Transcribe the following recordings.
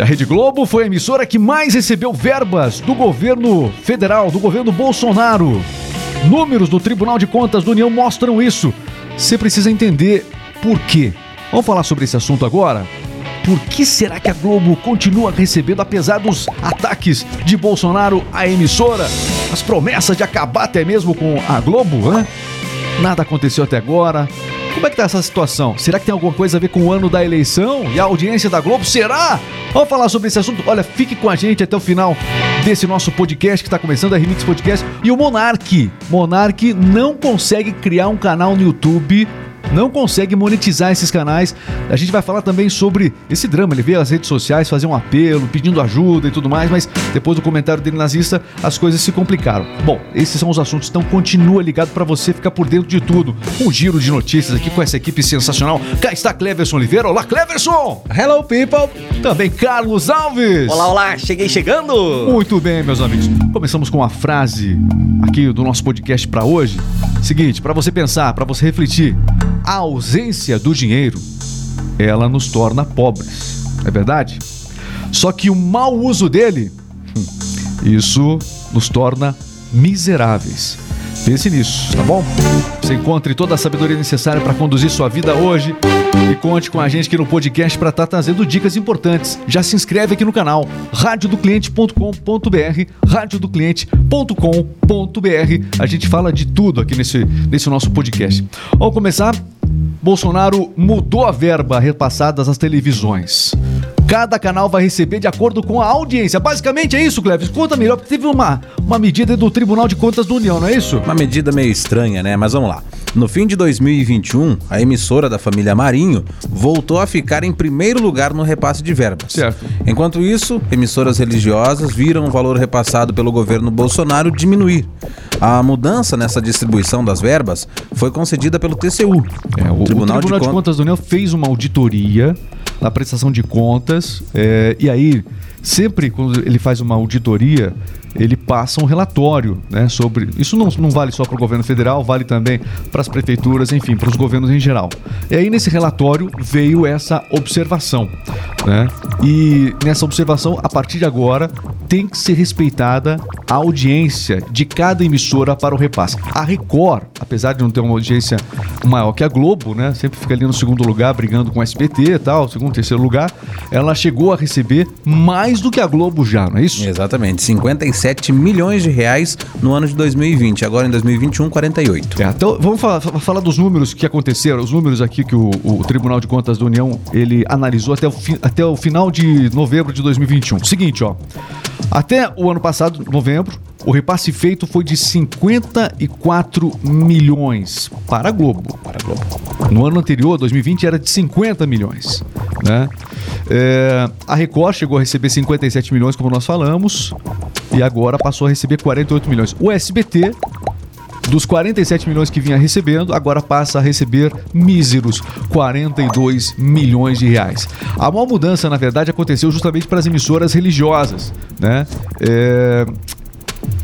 A Rede Globo foi a emissora que mais recebeu verbas do governo federal, do governo Bolsonaro. Números do Tribunal de Contas da União mostram isso. Você precisa entender por quê. Vamos falar sobre esse assunto agora? Por que será que a Globo continua recebendo, apesar dos ataques de Bolsonaro à emissora, as promessas de acabar até mesmo com a Globo? Hein? Nada aconteceu até agora. Como é que tá essa situação? Será que tem alguma coisa a ver com o ano da eleição e a audiência da Globo? Será? Vamos falar sobre esse assunto? Olha, fique com a gente até o final desse nosso podcast que está começando, a Remix Podcast. E o Monark. Monark não consegue criar um canal no YouTube não consegue monetizar esses canais. A gente vai falar também sobre esse drama. Ele veio às redes sociais fazer um apelo, pedindo ajuda e tudo mais, mas depois do comentário dele nazista, as coisas se complicaram. Bom, esses são os assuntos, então continua ligado para você ficar por dentro de tudo. Um giro de notícias aqui com essa equipe sensacional. Cá está Cleverson Oliveira. Olá, Cleverson! Hello, people! Também Carlos Alves. Olá, olá, cheguei chegando. Muito bem, meus amigos. Começamos com a frase aqui do nosso podcast para hoje. Seguinte, para você pensar, para você refletir a ausência do dinheiro, ela nos torna pobres. É verdade? Só que o mau uso dele, hum, isso nos torna miseráveis. Pense nisso, tá bom? Você encontre toda a sabedoria necessária para conduzir sua vida hoje e conte com a gente aqui no podcast para estar tá trazendo dicas importantes. Já se inscreve aqui no canal radiodocliente.com.br, radiodocliente.com.br. A gente fala de tudo aqui nesse, nesse nosso podcast. Vamos começar? Bolsonaro mudou a verba repassada às televisões. Cada canal vai receber de acordo com a audiência. Basicamente é isso, Cleves. Conta melhor, porque teve uma, uma medida do Tribunal de Contas da União, não é isso? Uma medida meio estranha, né? Mas vamos lá. No fim de 2021, a emissora da família Marinho voltou a ficar em primeiro lugar no repasse de verbas. Certo. Enquanto isso, emissoras religiosas viram o valor repassado pelo governo Bolsonaro diminuir. A mudança nessa distribuição das verbas foi concedida pelo TCU. É, o, Tribunal, o Tribunal de, de Contas da União fez uma auditoria na prestação de contas é, e aí sempre quando ele faz uma auditoria ele passa um relatório né, sobre. Isso não, não vale só para o governo federal, vale também para as prefeituras, enfim, para os governos em geral. E aí, nesse relatório, veio essa observação. Né? E nessa observação, a partir de agora, tem que ser respeitada a audiência de cada emissora para o repasse. A Record, apesar de não ter uma audiência maior que a Globo, né, sempre fica ali no segundo lugar brigando com o SBT e tal, segundo, terceiro lugar, ela chegou a receber mais do que a Globo já, não é isso? Exatamente, 55 47 milhões de reais no ano de 2020. Agora em 2021, 48. É, então vamos falar, falar, dos números que aconteceram, os números aqui que o, o, Tribunal de Contas da União ele analisou até o, fi, até o final de novembro de 2021. Seguinte, ó. Até o ano passado, novembro, o repasse feito foi de 54 milhões para a Globo. Para a Globo. No ano anterior, 2020, era de 50 milhões. Né? É, a Record chegou a receber 57 milhões, como nós falamos, e agora passou a receber 48 milhões. O SBT dos 47 milhões que vinha recebendo, agora passa a receber míseros 42 milhões de reais. A maior mudança, na verdade, aconteceu justamente para as emissoras religiosas, né? É,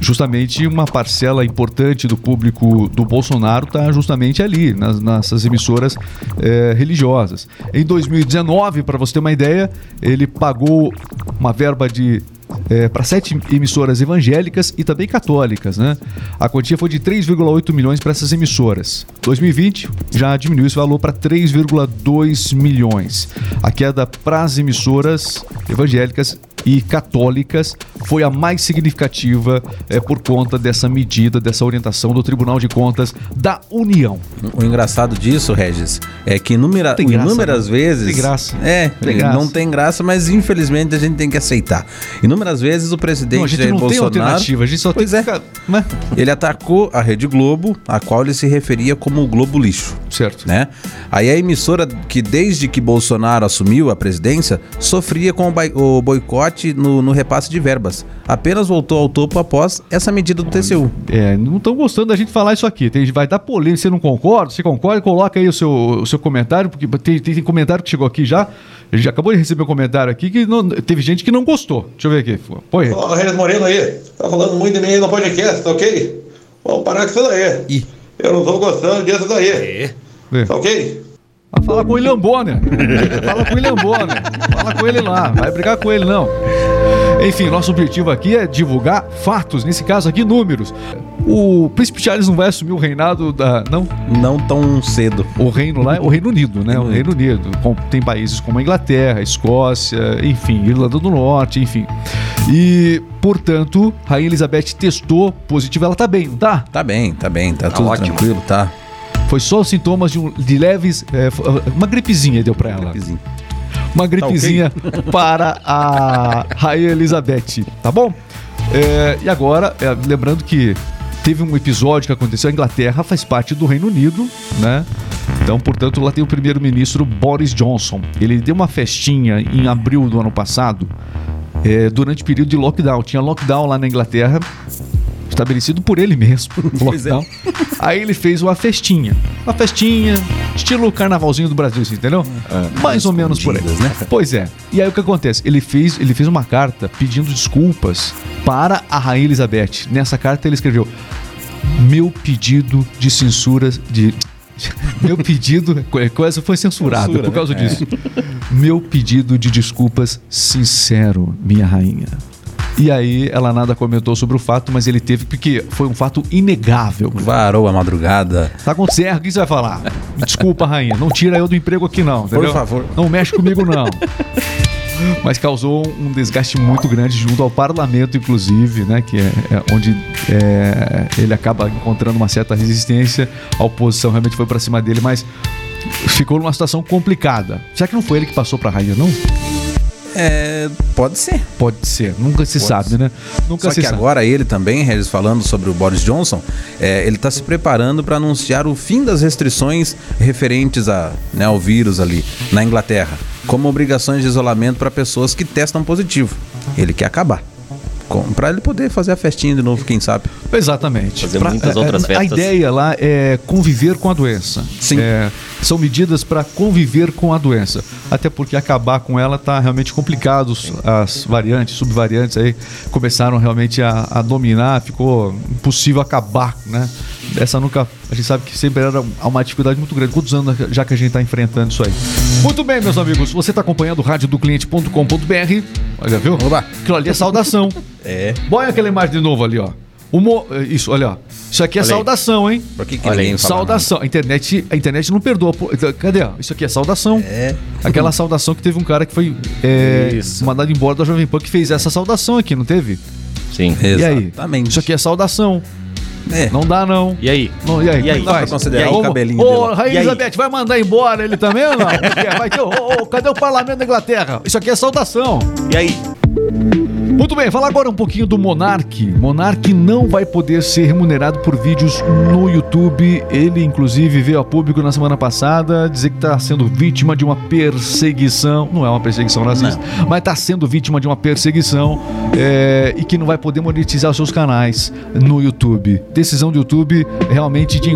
justamente uma parcela importante do público do Bolsonaro está justamente ali, nas, nessas emissoras é, religiosas. Em 2019, para você ter uma ideia, ele pagou uma verba de é, para sete emissoras evangélicas e também católicas. Né? A quantia foi de 3,8 milhões para essas emissoras. 2020 já diminuiu esse valor para 3,2 milhões. A queda para as emissoras evangélicas e católicas foi a mais significativa é, por conta dessa medida, dessa orientação do Tribunal de Contas da União. O engraçado disso, Regis, é que inúmera, graça, inúmeras né? vezes. Tem graça. É, tem graça. não tem graça, mas infelizmente a gente tem que aceitar. Inúmeras vezes o presidente não, a gente Jair não Bolsonaro. Tem alternativa, a gente só pois tem é. Ficar, né? Ele atacou a Rede Globo, a qual ele se referia como o Globo Lixo. Certo. Né? Aí a emissora que desde que Bolsonaro assumiu a presidência sofria com o boicote no, no repasse de verbas. Apenas voltou ao topo após essa medida do TCU. É, não estão gostando da gente falar isso aqui. Tem, vai dar polêmica. Você não concorda? Você concorda? Coloca aí o seu, o seu comentário, porque tem, tem comentário que chegou aqui já. A gente acabou de receber um comentário aqui que não, teve gente que não gostou. Deixa eu ver aqui. Põe aí. Ó, Reis Moreno aí. Tá falando muito de mim aí no podcast, tá ok? Vamos parar com isso daí. Ih. Eu não tô gostando disso daí. É. Tá ok? Vai falar com o William Bonner. Fala com o William Bonner. Fala com ele lá. Vai brigar com ele, não. Enfim, nosso objetivo aqui é divulgar fatos, nesse caso aqui, números. O Príncipe Charles não vai assumir o reinado da. Não? Não tão cedo. O reino lá é o Reino Unido, né? O Reino Unido. Tem países como a Inglaterra, a Escócia, enfim, Irlanda do Norte, enfim. E, portanto, Rainha Elizabeth testou positivo. Ela tá bem, não tá? Tá bem, tá bem, tá, tudo ótimo. tranquilo, tá. Foi só os sintomas de, um- de leves. é, uma gripezinha deu pra ela. Gripezinho. Uma gripezinha para a Rainha Elizabeth, tá bom? É, e agora, é, lembrando que teve um episódio que aconteceu, a Inglaterra faz parte do Reino Unido, né? Então, portanto, lá tem o primeiro-ministro Boris Johnson. Ele deu uma festinha em abril do ano passado, é, durante o período de lockdown. Tinha lockdown lá na Inglaterra, estabelecido por ele mesmo. Pois é. lockdown. Aí ele fez uma festinha. Uma festinha, estilo carnavalzinho do Brasil, assim, entendeu? Mais ou menos por aí. né? Pois é. E aí o que acontece? Ele fez, ele fez uma carta pedindo desculpas para a Rainha Elizabeth. Nessa carta ele escreveu: Meu pedido de censura de. Meu pedido quase foi censurado Censura, por causa né? disso. Meu pedido de desculpas sincero, minha rainha. E aí ela nada comentou sobre o fato, mas ele teve, porque foi um fato inegável. Varou a madrugada. Tá com serra, o que você vai falar? Desculpa, rainha, não tira eu do emprego aqui não, entendeu? favor. Não mexe comigo não. Mas causou um desgaste muito grande junto ao parlamento, inclusive, né? Que é, é onde é, ele acaba encontrando uma certa resistência. A oposição realmente foi pra cima dele, mas ficou numa situação complicada. Será que não foi ele que passou pra rainha, não? É, pode ser. Pode ser, nunca se sabe, né? Nunca Só se que sabe. agora ele também, Regis, falando sobre o Boris Johnson, é, ele está se preparando para anunciar o fim das restrições referentes a, né, ao vírus ali na Inglaterra, como obrigações de isolamento para pessoas que testam positivo. Ele quer acabar. Para ele poder fazer a festinha de novo, quem sabe. Exatamente. Fazer muitas outras a, festas. A ideia lá é conviver com a doença. Sim. É, são medidas para conviver com a doença. Até porque acabar com ela tá realmente complicado. As variantes, subvariantes aí começaram realmente a, a dominar. Ficou impossível acabar, né? Essa nunca. A gente sabe que sempre era uma dificuldade muito grande. Quantos anos já que a gente está enfrentando isso aí? Muito bem, meus amigos. Você está acompanhando o radiodocliente.com.br. Olha, viu? Oba. Aquilo ali é saudação. É. Põe aquela imagem de novo ali, ó. Mo- Isso, olha, ó. Isso aqui é Olha aí. saudação, hein? Por que, que Olha ninguém fala saudação. A internet, a internet não perdoa. Pô, então, Cadê? ó? Isso aqui é saudação. É. Aquela saudação que teve um cara que foi é, Isso. mandado embora da Jovem Pan que fez essa saudação aqui, não teve? Sim. E aí? Exatamente. Isso aqui é saudação. É. Não dá, não. E aí? Não, e aí? E aí? Dá pra faz? considerar E aí? o cabelinho Ô, dele. Rainha E aí? Elizabeth, vai mandar embora ele também ou não? Vai ter, ô, ô, cadê o parlamento da Inglaterra? Isso aqui é saudação. E aí? Muito bem, falar agora um pouquinho do Monark. Monark não vai poder ser remunerado por vídeos no YouTube. Ele, inclusive, veio a público na semana passada dizer que está sendo vítima de uma perseguição. Não é uma perseguição racista, mas está sendo vítima de uma perseguição é, e que não vai poder monetizar os seus canais no YouTube. Decisão do YouTube realmente de.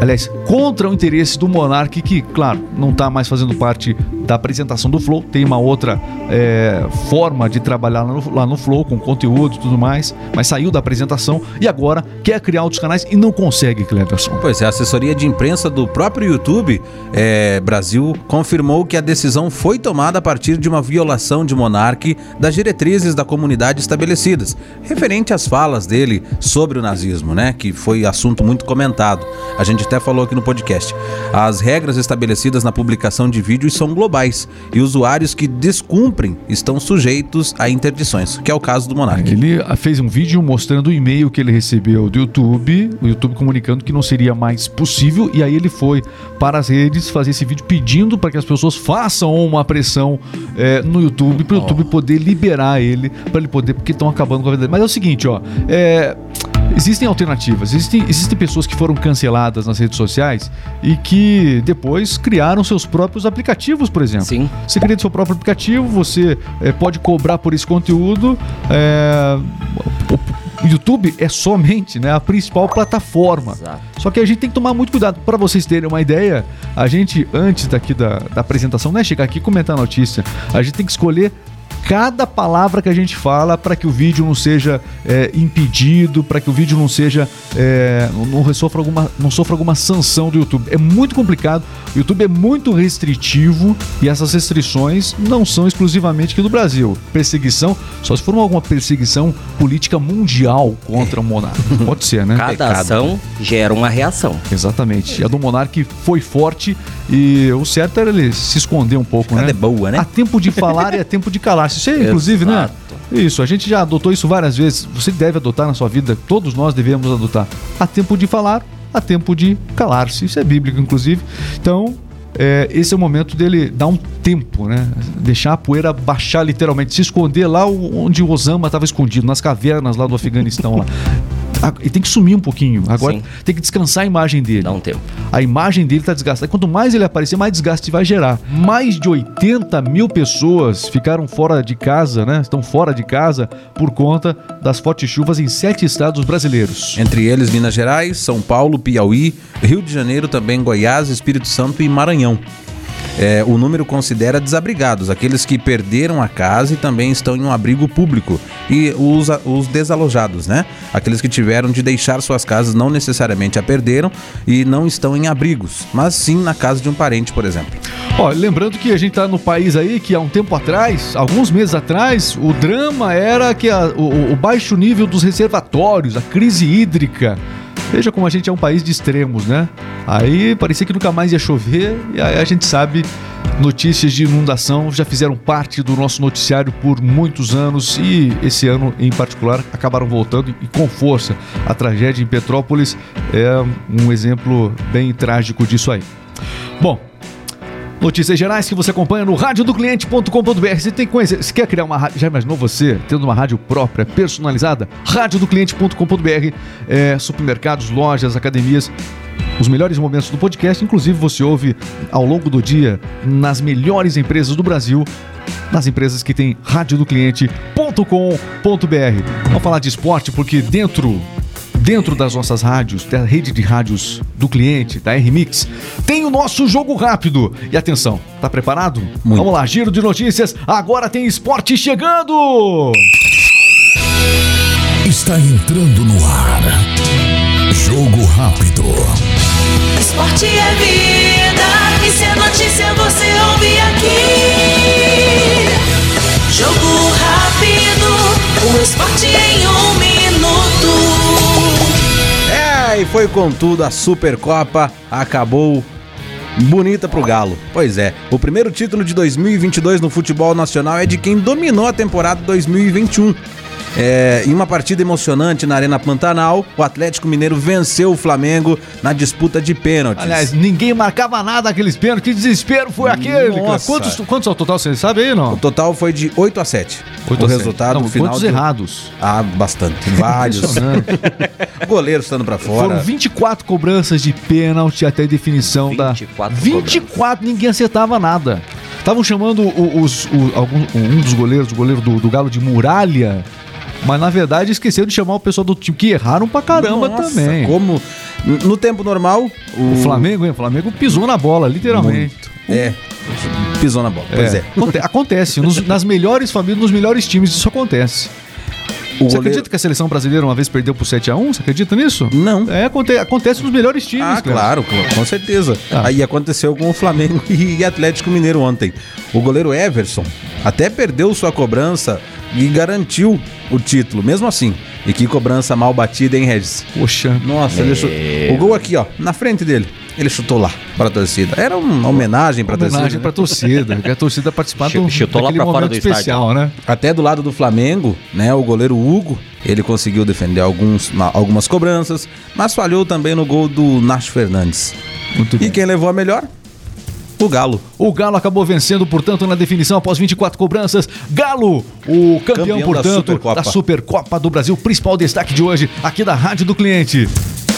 Aliás, contra o interesse do Monark, que, claro, não está mais fazendo parte da apresentação do Flow, tem uma outra é, forma de trabalhar lá no, lá no Flow, com conteúdo e tudo mais, mas saiu da apresentação e agora quer criar outros canais e não consegue, Cleverson. Pois é, a assessoria de imprensa do próprio YouTube é, Brasil confirmou que a decisão foi tomada a partir de uma violação de Monark das diretrizes da comunidade estabelecidas, referente às falas dele sobre o nazismo, né? Que foi assunto muito comentado. A gente até falou aqui no podcast. As regras estabelecidas na publicação de vídeos são globais e usuários que descumprem estão sujeitos a interdições, que é o caso do Monark. Ele ah, fez um vídeo mostrando o e-mail que ele recebeu do YouTube, o YouTube comunicando que não seria mais possível, e aí ele foi para as redes fazer esse vídeo pedindo para que as pessoas façam uma pressão eh, no YouTube, para o YouTube poder liberar ele, para ele poder, porque estão acabando com a vida dele. Mas é o seguinte, ó, é, Existem alternativas, existem, existem pessoas que foram canceladas nas redes sociais e que depois criaram seus próprios aplicativos, por exemplo. Sim. Você cria seu próprio aplicativo, você eh, pode cobrar por esse conteúdo. eh, o YouTube é somente né, a principal plataforma. Exato. Só que a gente tem que tomar muito cuidado. Para vocês terem uma ideia, a gente, antes daqui da, da apresentação, não é chegar aqui e comentar a notícia. A gente tem que escolher cada palavra que a gente fala para que o vídeo não seja é, impedido, para que o vídeo não seja é, não, não sofra alguma não sofra alguma sanção do YouTube. É muito complicado. O YouTube é muito restritivo e essas restrições não são exclusivamente aqui do Brasil. Perseguição, só se for alguma perseguição política mundial contra o monarca. Pode ser, né? Cada Pecado. ação gera uma reação. Exatamente. E a do Monark foi forte e o certo era ele se esconder um pouco, Ela né? é boa, né? Há tempo de falar e há tempo de calar. Isso é, inclusive, né? Exato. Isso, a gente já adotou isso várias vezes. Você deve adotar na sua vida, todos nós devemos adotar. Há tempo de falar, há tempo de calar-se. Isso é bíblico, inclusive. Então, é, esse é o momento dele dar um tempo, né? Deixar a poeira baixar literalmente, se esconder lá onde o Osama estava escondido, nas cavernas lá do Afeganistão lá. Ah, E tem que sumir um pouquinho. Agora Sim. tem que descansar a imagem dele. Dá um tempo. A imagem dele está desgastada. Quanto mais ele aparecer, mais desgaste vai gerar. Mais de 80 mil pessoas ficaram fora de casa, né? Estão fora de casa por conta das fortes chuvas em sete estados brasileiros. Entre eles Minas Gerais, São Paulo, Piauí, Rio de Janeiro, também Goiás, Espírito Santo e Maranhão. É, o número considera desabrigados, aqueles que perderam a casa e também estão em um abrigo público, e os, os desalojados, né? Aqueles que tiveram de deixar suas casas não necessariamente a perderam e não estão em abrigos, mas sim na casa de um parente, por exemplo. Ó, lembrando que a gente tá no país aí que há um tempo atrás, alguns meses atrás, o drama era que a- o, o baixo nível dos reservatórios, a crise hídrica. Veja como a gente é um país de extremos, né? Aí parecia que nunca mais ia chover, e aí a gente sabe, notícias de inundação já fizeram parte do nosso noticiário por muitos anos e esse ano em particular acabaram voltando e com força. A tragédia em Petrópolis é um exemplo bem trágico disso aí. Bom, Notícias gerais que você acompanha no radiodocliente.com.br. Você tem que conhecer, você quer criar uma rádio, já imaginou você tendo uma rádio própria, personalizada? radiodocliente.com.br, é, supermercados, lojas, academias, os melhores momentos do podcast, inclusive você ouve ao longo do dia nas melhores empresas do Brasil, nas empresas que tem radiodocliente.com.br. Vamos falar de esporte porque dentro Dentro das nossas rádios, da rede de rádios do cliente, da R-Mix, tem o nosso jogo rápido. E atenção, tá preparado? Muito. Vamos lá, giro de notícias. Agora tem esporte chegando! Está entrando no ar. Jogo rápido. Esporte é vida, e se é notícia você ouve aqui. Jogo rápido, o esporte em um minuto. E foi com tudo, a Supercopa acabou bonita pro Galo. Pois é, o primeiro título de 2022 no futebol nacional é de quem dominou a temporada 2021. É, em uma partida emocionante na Arena Pantanal, o Atlético Mineiro venceu o Flamengo na disputa de pênaltis. Aliás, ninguém marcava nada aqueles pênaltis. Que desespero foi aquele, cara? Nossa. Quantos, quantos ao total, você sabe aí, o não? total foi de 8 a 7. Oito o a resultado Não, final quantos do- errados? Ah, bastante, vários. Goleiros estando pra fora. Foram 24 cobranças de pênalti até a definição 24 da. 24, ninguém acertava nada. Estavam chamando o- os, o- algum- um dos goleiros, o goleiro do, do Galo de muralha. Mas na verdade esqueceram de chamar o pessoal do time que erraram pra caramba Nossa, também. Como no tempo normal, o, O Flamengo, hein? O Flamengo pisou na bola, literalmente. É, pisou na bola. Pois é. Aconte- Acontece. Nos- nas melhores famílias, nos melhores times, isso acontece. O Você goleiro- acredita que a seleção brasileira uma vez perdeu por 7x1? Você acredita nisso? Não. É, aconte- acontece nos melhores times, Ah, claro, cl- com certeza. Ah. Aí aconteceu com o Flamengo e Atlético Mineiro ontem. O goleiro Everson até perdeu sua cobrança e garantiu o título, mesmo assim. E que cobrança mal batida, hein, Regis? Poxa. Nossa, ele chu- o gol aqui, ó, na frente dele. Ele chutou lá para a torcida. Era uma homenagem para a torcida. Homenagem né? pra torcida, que a torcida do chutou lá pra fora do especial, né? Até do lado do Flamengo, né, o goleiro Hugo, ele conseguiu defender alguns, algumas cobranças, mas falhou também no gol do Nacho Fernandes. Muito E bem. quem levou a melhor? O Galo. O Galo acabou vencendo, portanto, na definição após 24 cobranças. Galo, o campeão, Campeão da portanto, Supercopa. da Supercopa do Brasil. Principal destaque de hoje aqui da Rádio do Cliente.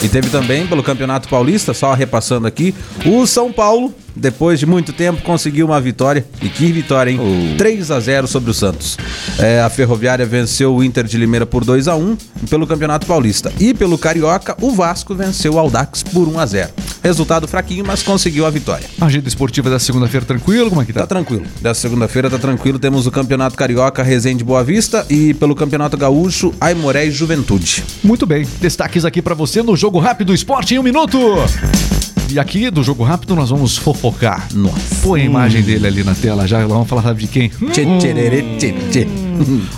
E teve também pelo Campeonato Paulista, só repassando aqui, o São Paulo depois de muito tempo, conseguiu uma vitória. E que vitória, hein? 3 a 0 sobre o Santos. É, a Ferroviária venceu o Inter de Limeira por 2 a 1 pelo Campeonato Paulista. E pelo Carioca, o Vasco venceu o Aldax por 1 a 0 Resultado fraquinho, mas conseguiu a vitória. Agenda esportiva da segunda-feira, tranquilo? Como é que Tá tá? tranquilo. Dessa segunda-feira tá tranquilo. Temos o Campeonato Carioca, Resende Boa Vista. E pelo Campeonato Gaúcho, Aimoré e Juventude. Muito bem. Destaques aqui pra você no Jogo Rápido Esporte em um minuto. E aqui do Jogo Rápido nós vamos fofocar. Nossa. Põe a imagem dele ali na tela já. Vamos falar sabe de quem?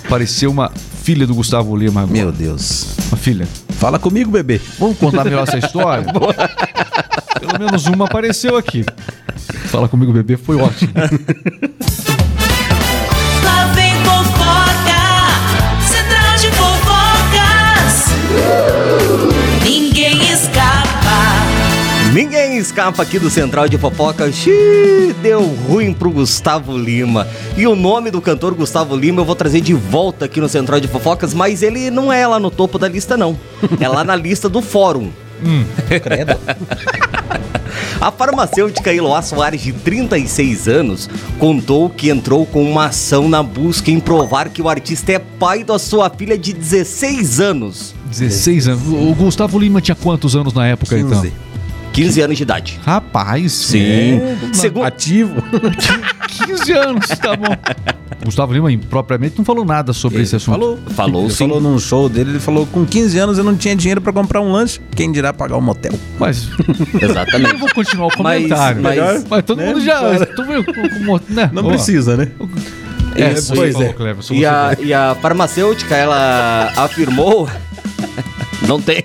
Apareceu uma filha do Gustavo Lima agora. Meu Deus. Uma filha. Fala comigo, bebê. Vamos contar melhor essa história? Pelo menos uma apareceu aqui. Fala comigo, bebê, foi ótimo. escapa aqui do Central de Fofoca. Xiii, deu ruim pro Gustavo Lima. E o nome do cantor Gustavo Lima eu vou trazer de volta aqui no Central de Fofocas, mas ele não é lá no topo da lista, não. É lá na lista do fórum. Credo. A farmacêutica Eloá Soares, de 36 anos, contou que entrou com uma ação na busca em provar que o artista é pai da sua filha de 16 anos. 16 anos. O Gustavo Lima tinha quantos anos na época, então? 15. 15 anos de idade. Rapaz, Sim. é, Segundo, Ativo. 15 anos, tá bom. Gustavo Lima propriamente não falou nada sobre esse assunto. Falou. Falou, Ele sim. falou num show dele, ele falou com 15 anos eu não tinha dinheiro pra comprar um lanche, quem dirá pagar um motel. Mas Exatamente. eu vou continuar o Mas- comentário. mas- Mas, todo né? mundo já. Para. Tu viu. Né? Não Ó, precisa, né? É, Isso, você pois falou, é. Cleverson, E a, e a farmacêutica, ela afirmou. Não tem.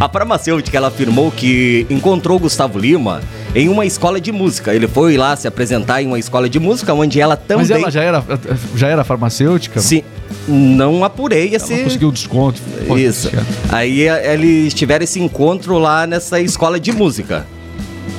A farmacêutica, ela afirmou que encontrou o Gustavo Lima em uma escola de música. Ele foi lá se apresentar em uma escola de música, onde ela também. Mas ela já era, já era farmacêutica? Sim. Não apurei Ela esse. conseguiu desconto. Pô, Isso. Aí eh, eles tiveram esse encontro lá nessa escola de música.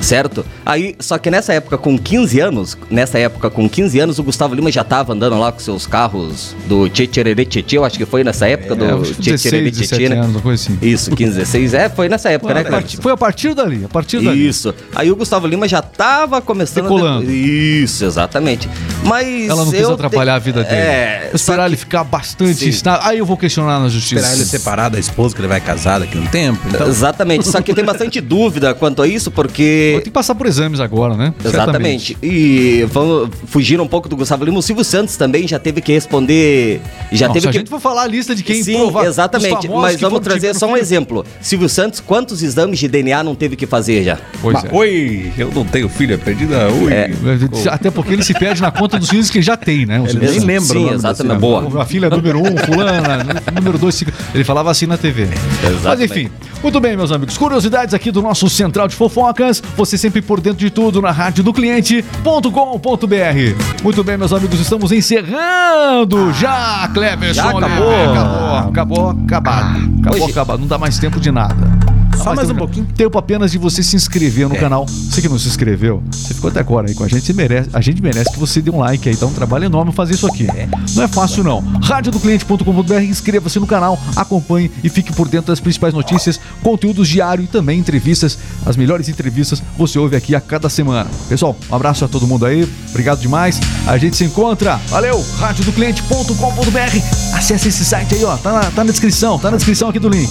Certo? Aí, só que nessa época com 15 anos, nessa época com 15 anos, o Gustavo Lima já tava andando lá com seus carros do Tchetcherere Tchê, eu acho que foi nessa época É, do que Tchetcherere 16, Tchê, 17 né? anos, assim. Isso, 15, 16, é, foi nessa época, né, Foi a cara? partir- Foi a partir dali, a partir dali. Isso. Aí o Gustavo Lima já tava começando Decolando. A... Isso, exatamente. Mas Ela não quis atrapalhar te- a vida dele. É, esperar só ele ficar bastante. Estável. Aí eu vou questionar na justiça. Esperar ele separar da esposa, que ele vai casar daqui a um tempo. Então, Exatamente, só que tem bastante dúvida quanto a isso, porque Tem que passar por exames agora, né? Exatamente. E vamos fugir um pouco do Gustavo Lima. O Silvio Santos também já teve que responder. Já Não, teve se a que. gente for falar a lista de quem Sim, provar, exatamente. Mas que vamos trazer tiveram só um filho. exemplo. Silvio Santos, quantos exames de DNA não teve que fazer já? Pois é. Oi, eu não tenho filha perdida. Oi. É. Até porque ele se perde na conta dos filhos que já tem, né? Silvio nem lembra Sim, exatamente. Boa. A filha número um, fulana, número dois, cinco. ele falava assim na TV. Mas Exatamente. enfim, muito bem, meus amigos. Curiosidades aqui do nosso Central de Fofocas. Você sempre por dentro de tudo na rádio do cliente.com.br. Muito bem, meus amigos, estamos encerrando já, Cleverson. Já acabou. Leme. Acabou, acabou, acabado. Acabou, Hoje- acabado. Não dá mais tempo de nada. Só mais tempo um pouquinho. Tempo apenas de você se inscrever no canal. Você que não se inscreveu, você ficou até agora aí com a gente. Merece, a gente merece que você dê um like aí. Dá um trabalho enorme fazer isso aqui. Não é fácil, não. Radiodocliente.com.br, inscreva-se no canal, acompanhe e fique por dentro das principais notícias, conteúdos diário e também entrevistas. As melhores entrevistas você ouve aqui a cada semana. Pessoal, um abraço a todo mundo aí. Obrigado demais. A gente se encontra. Valeu! Radiodocliente.com.br. Acesse esse site aí, ó. Tá na, tá na descrição. Tá na descrição aqui do link.